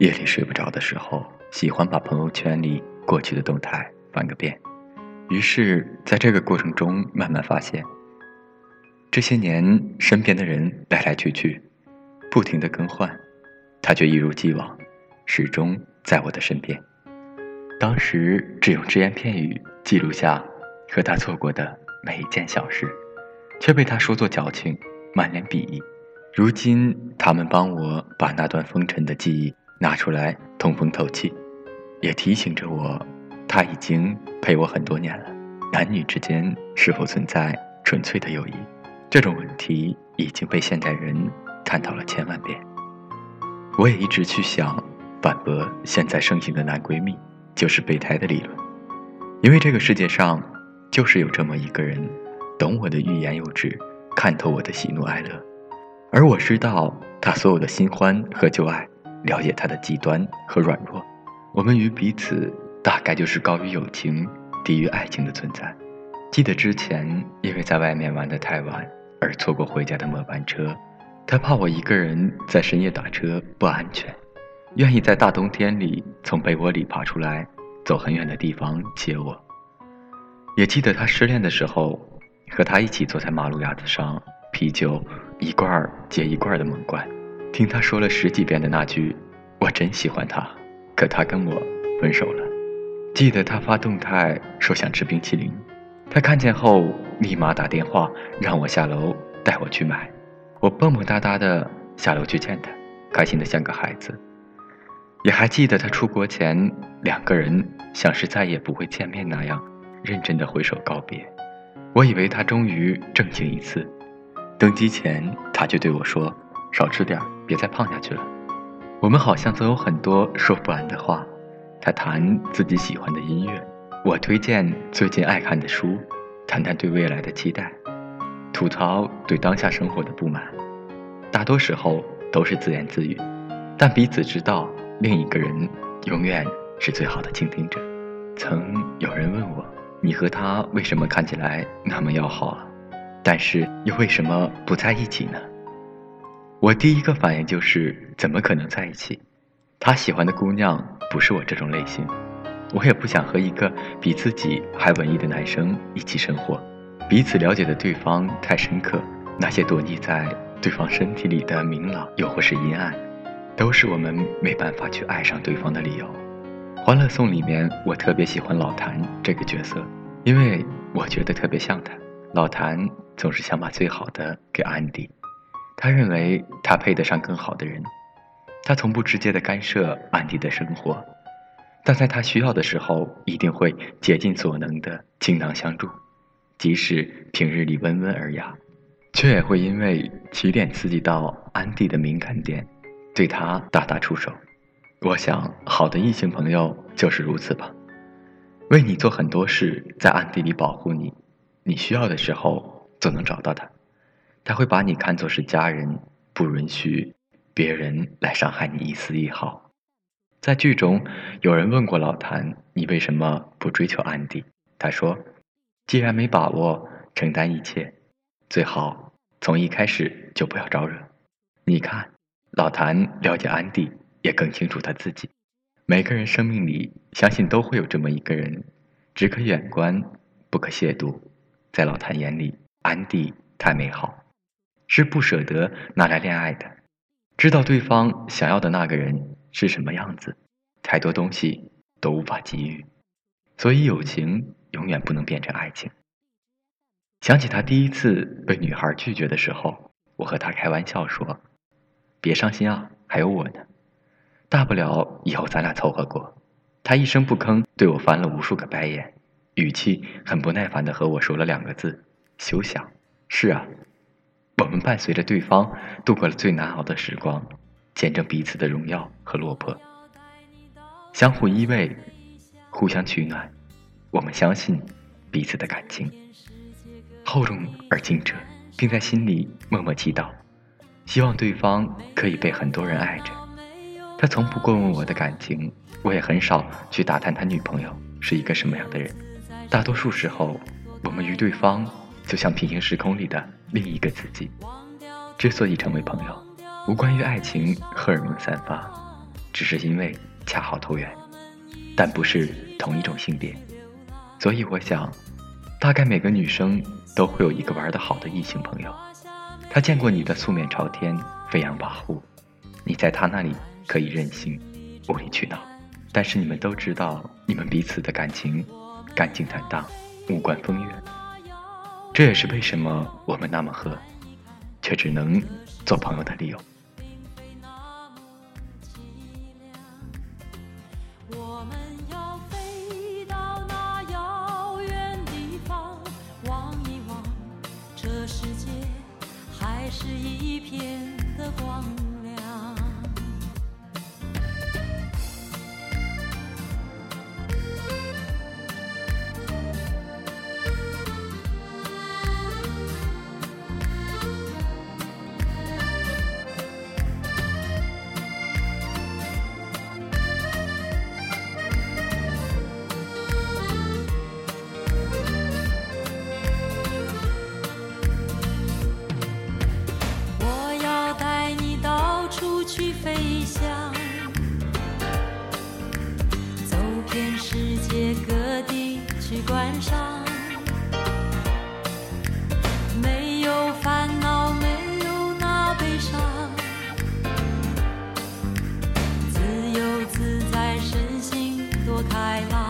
夜里睡不着的时候，喜欢把朋友圈里过去的动态翻个遍。于是，在这个过程中，慢慢发现，这些年身边的人来来去去，不停的更换，他却一如既往，始终在我的身边。当时只用只言片语记录下和他做过的每一件小事，却被他说作矫情，满脸鄙夷。如今，他们帮我把那段风尘的记忆拿出来通风透气，也提醒着我，他已经陪我很多年了。男女之间是否存在纯粹的友谊？这种问题已经被现代人探讨了千万遍。我也一直去想反驳现在盛行的男闺蜜。就是备胎的理论，因为这个世界上就是有这么一个人，懂我的欲言又止，看透我的喜怒哀乐，而我知道他所有的新欢和旧爱，了解他的极端和软弱。我们与彼此大概就是高于友情、低于爱情的存在。记得之前因为在外面玩得太晚而错过回家的末班车，他怕我一个人在深夜打车不安全。愿意在大冬天里从被窝里爬出来，走很远的地方接我。也记得他失恋的时候，和他一起坐在马路牙子上，啤酒一罐接一罐的猛灌，听他说了十几遍的那句“我真喜欢他”，可他跟我分手了。记得他发动态说想吃冰淇淋，他看见后立马打电话让我下楼带我去买。我蹦蹦哒哒的下楼去见他，开心的像个孩子。也还记得他出国前，两个人像是再也不会见面那样，认真的挥手告别。我以为他终于正经一次。登机前，他就对我说：“少吃点儿，别再胖下去了。”我们好像总有很多说不完的话。他谈自己喜欢的音乐，我推荐最近爱看的书，谈谈对未来的期待，吐槽对当下生活的不满。大多时候都是自言自语，但彼此知道。另一个人永远是最好的倾听者。曾有人问我：“你和他为什么看起来那么要好啊？但是又为什么不在一起呢？”我第一个反应就是：怎么可能在一起？他喜欢的姑娘不是我这种类型，我也不想和一个比自己还文艺的男生一起生活。彼此了解的对方太深刻，那些躲匿在对方身体里的明朗，又或是阴暗。都是我们没办法去爱上对方的理由。《欢乐颂》里面，我特别喜欢老谭这个角色，因为我觉得特别像他。老谭总是想把最好的给安迪，他认为他配得上更好的人。他从不直接的干涉安迪的生活，但在他需要的时候，一定会竭尽所能的倾囊相助，即使平日里温文尔雅，却也会因为起点刺激到安迪的敏感点。对他大打出手，我想好的异性朋友就是如此吧，为你做很多事，在暗地里保护你，你需要的时候总能找到他，他会把你看作是家人，不允许别人来伤害你一丝一毫。在剧中，有人问过老谭：“你为什么不追求安迪？”他说：“既然没把握承担一切，最好从一开始就不要招惹。”你看。老谭了解安迪，也更清楚他自己。每个人生命里，相信都会有这么一个人，只可远观，不可亵渎。在老谭眼里，安迪太美好，是不舍得拿来恋爱的。知道对方想要的那个人是什么样子，太多东西都无法给予，所以友情永远不能变成爱情。想起他第一次被女孩拒绝的时候，我和他开玩笑说。别伤心啊，还有我呢，大不了以后咱俩凑合过。他一声不吭，对我翻了无数个白眼，语气很不耐烦的和我说了两个字：“休想。”是啊，我们伴随着对方度过了最难熬的时光，见证彼此的荣耀和落魄，相互依偎，互相取暖。我们相信彼此的感情，厚重而清澈，并在心里默默祈祷。希望对方可以被很多人爱着。他从不过问我的感情，我也很少去打探他女朋友是一个什么样的人。大多数时候，我们与对方就像平行时空里的另一个自己。之所以成为朋友，无关于爱情荷尔蒙散发，只是因为恰好投缘，但不是同一种性别。所以我想，大概每个女生都会有一个玩得好的异性朋友。他见过你的素面朝天、飞扬跋扈，你在他那里可以任性、无理取闹。但是你们都知道，你们彼此的感情干净坦荡，无关风月。这也是为什么我们那么喝，却只能做朋友的理由。遍世界各地去观赏没有烦恼没有那悲伤自由自在身心多开朗。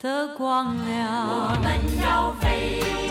的光亮。我们要飞。